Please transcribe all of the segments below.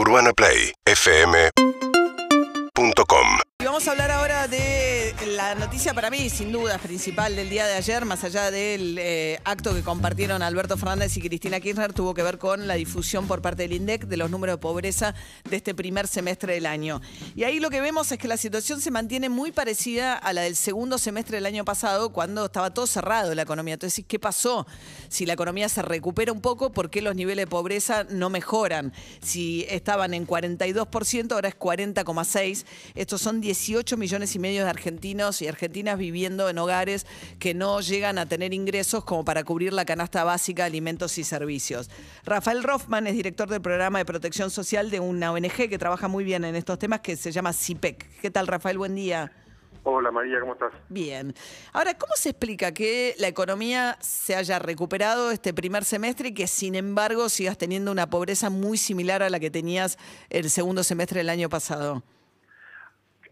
UrbanaPlayFM.com vamos a hablar ahora de la noticia para mí, sin duda, principal del día de ayer, más allá del eh, acto que compartieron Alberto Fernández y Cristina Kirchner, tuvo que ver con la difusión por parte del INDEC de los números de pobreza de este primer semestre del año. Y ahí lo que vemos es que la situación se mantiene muy parecida a la del segundo semestre del año pasado, cuando estaba todo cerrado la economía. Entonces, ¿qué pasó? Si la economía se recupera un poco, ¿por qué los niveles de pobreza no mejoran? Si estaban en 42%, ahora es 40,6%. Estos son 18 millones y medio de argentinos y argentinas viviendo en hogares que no llegan a tener ingresos como para cubrir la canasta básica de alimentos y servicios. Rafael Rothman es director del programa de protección social de una ONG que trabaja muy bien en estos temas que se llama CIPEC. ¿Qué tal, Rafael? Buen día. Hola María, ¿cómo estás? Bien. Ahora, ¿cómo se explica que la economía se haya recuperado este primer semestre y que sin embargo sigas teniendo una pobreza muy similar a la que tenías el segundo semestre del año pasado?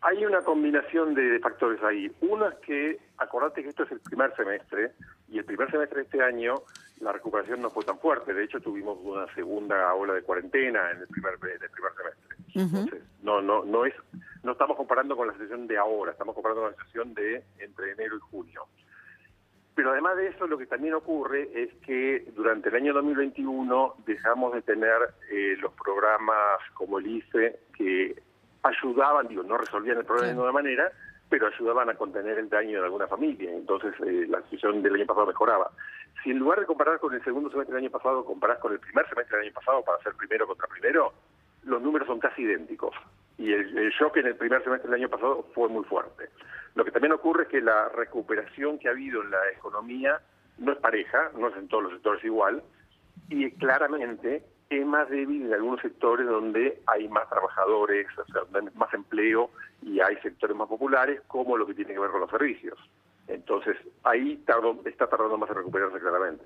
Hay una combinación de factores ahí. Uno es que, acordate que esto es el primer semestre, y el primer semestre de este año la recuperación no fue tan fuerte. De hecho, tuvimos una segunda ola de cuarentena en el primer, en el primer semestre. Entonces, no, no, no es, no estamos comparando con la situación de ahora, estamos comparando con la situación de entre enero y junio. Pero además de eso, lo que también ocurre es que durante el año 2021 dejamos de tener eh, los programas como el IFE que ayudaban, digo, no resolvían el problema de ninguna manera, pero ayudaban a contener el daño de alguna familia. Entonces eh, la situación del año pasado mejoraba. Si en lugar de comparar con el segundo semestre del año pasado, comparás con el primer semestre del año pasado para hacer primero contra primero, los números son casi idénticos. Y el, el shock en el primer semestre del año pasado fue muy fuerte. Lo que también ocurre es que la recuperación que ha habido en la economía no es pareja, no es en todos los sectores igual, y claramente es más débil en algunos sectores donde hay más trabajadores, o sea, donde hay más empleo y hay sectores más populares, como lo que tiene que ver con los servicios. Entonces, ahí tardó, está tardando más en recuperarse claramente.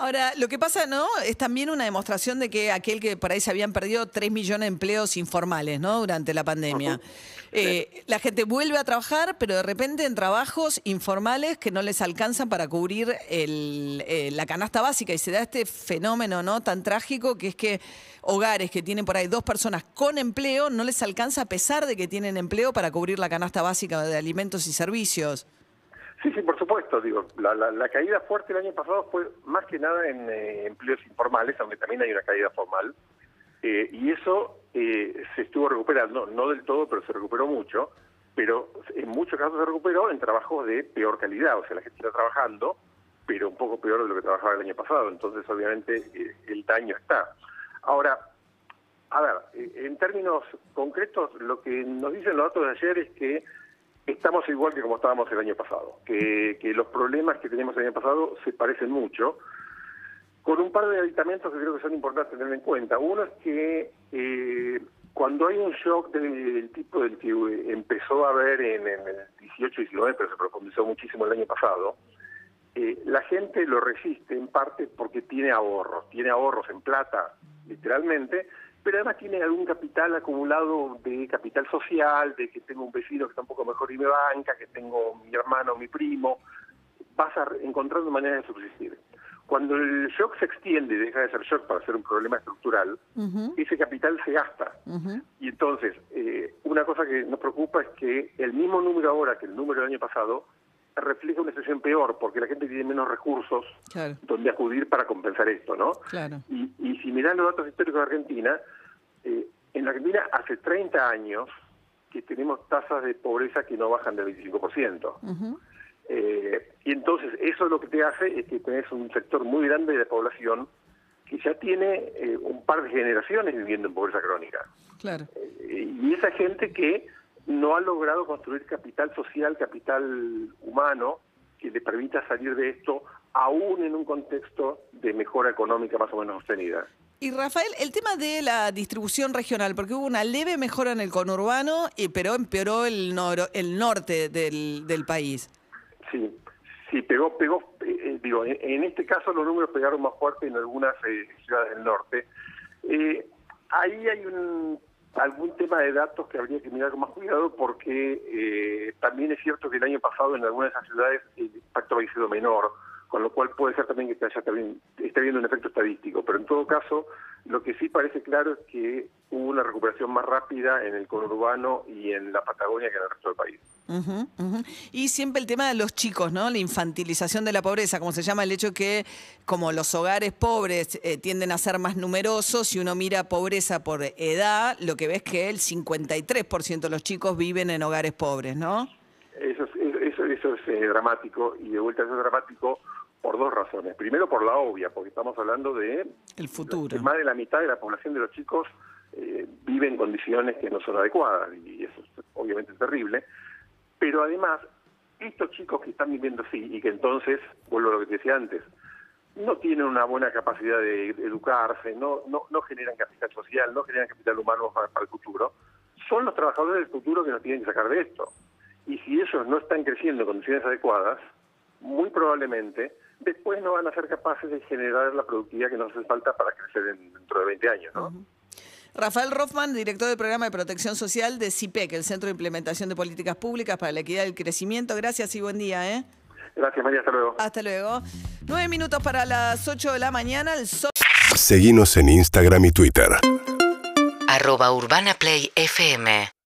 Ahora, lo que pasa, ¿no? Es también una demostración de que aquel que por ahí se habían perdido 3 millones de empleos informales, ¿no? Durante la pandemia. Eh, la gente vuelve a trabajar, pero de repente en trabajos informales que no les alcanzan para cubrir el, eh, la canasta básica. Y se da este fenómeno, ¿no? Tan trágico que es que hogares que tienen por ahí dos personas con empleo no les alcanza a pesar de que tienen empleo para cubrir la canasta básica de alimentos y servicios. Sí, sí, por supuesto. Digo, la, la, la, caída fuerte el año pasado fue más que nada en eh, empleos informales, aunque también hay una caída formal. Eh, y eso eh, se estuvo recuperando, no del todo, pero se recuperó mucho. Pero en muchos casos se recuperó en trabajos de peor calidad. O sea, la gente está trabajando, pero un poco peor de lo que trabajaba el año pasado. Entonces, obviamente, eh, el daño está. Ahora, a ver, eh, en términos concretos, lo que nos dicen los datos de ayer es que estamos igual que como estábamos el año pasado, que, los problemas que teníamos el año pasado se parecen mucho, con un par de aditamentos que creo que son importantes tener en cuenta. Uno es que eh, cuando hay un shock del, tipo del que empezó a haber en, en el 18 y 19, pero se profundizó muchísimo el año pasado, eh, la gente lo resiste en parte porque tiene ahorros, tiene ahorros en plata, literalmente, pero además tiene algún capital acumulado de capital social, de que tengo un vecino que está un poco mejor y me banca, que tengo mi hermano, mi primo, vas a encontrando maneras de subsistir. Cuando el shock se extiende y deja de ser shock para ser un problema estructural, uh -huh. ese capital se gasta. Uh -huh. Y entonces, eh, una cosa que nos preocupa es que el mismo número ahora que el número del año pasado refleja una situación peor, porque la gente tiene menos recursos claro. donde acudir para compensar esto, ¿no? Claro. Y, y, si miran los datos históricos de Argentina, eh, en Argentina hace 30 años que tenemos tasas de pobreza que no bajan del 25%. Uh -huh. eh, y entonces eso lo que te hace es que tenés un sector muy grande de la población que ya tiene eh, un par de generaciones viviendo en pobreza crónica. Claro. Eh, y esa gente que no ha logrado construir capital social, capital humano, que le permita salir de esto, aún en un contexto de mejora económica más o menos sostenida. Y Rafael, el tema de la distribución regional, porque hubo una leve mejora en el conurbano, pero empeoró el, nor el norte del, del, país. Sí, sí, pegó, pegó, eh, digo, en, en, este caso los números pegaron más fuerte en algunas eh, ciudades del norte. Eh, ahí hay un algún tema de datos que habría que mirar con más cuidado porque eh, también es cierto que el año pasado en algunas de esas ciudades el impacto había sido menor, con lo cual puede ser también que esté viendo un efecto estadístico, pero en todo caso lo que sí parece claro es que hubo una recuperación más rápida en el conurbano y en la Patagonia que en el resto del país. Ujú, ujú. Y siempre el tema de los chicos, ¿no? La infantilización de la pobreza, como se llama el hecho que como los hogares pobres eh, tienden a ser más numerosos, si uno mira pobreza por edad, lo que ves que el 53% de los chicos viven en hogares pobres, ¿no? Eso es, eso, eso es eh, dramático y de vuelta eso es dramático por dos razones. Primero por la obvia, porque estamos hablando de El futuro. más de la mitad de la población de los chicos eh, vive en condiciones que no son adecuadas y eso es obviamente terrible. Pero además, estos chicos que están viviendo así y que entonces, vuelvo a lo que te decía antes, no tienen una buena capacidad de educarse, no, no, no generan capital social, no generan capital humano para, el futuro, son los trabajadores del futuro que nos tienen que sacar de esto. Y si ellos no están creciendo en condiciones adecuadas, muy probablemente después no van a ser capaces de generar la productividad que nos hace falta para crecer en- dentro de 20 años, ¿no? Rafael Rothman, director del programa de protección social de CIPEC, el Centro de Implementación de Políticas Públicas para la Equidad y el Crecimiento. Gracias y buen día, ¿eh? Gracias, María. Hasta luego. Hasta luego. Nueve minutos para las ocho de la mañana. El sol Seguinos en Instagram y Twitter. arroba Urbana Play FM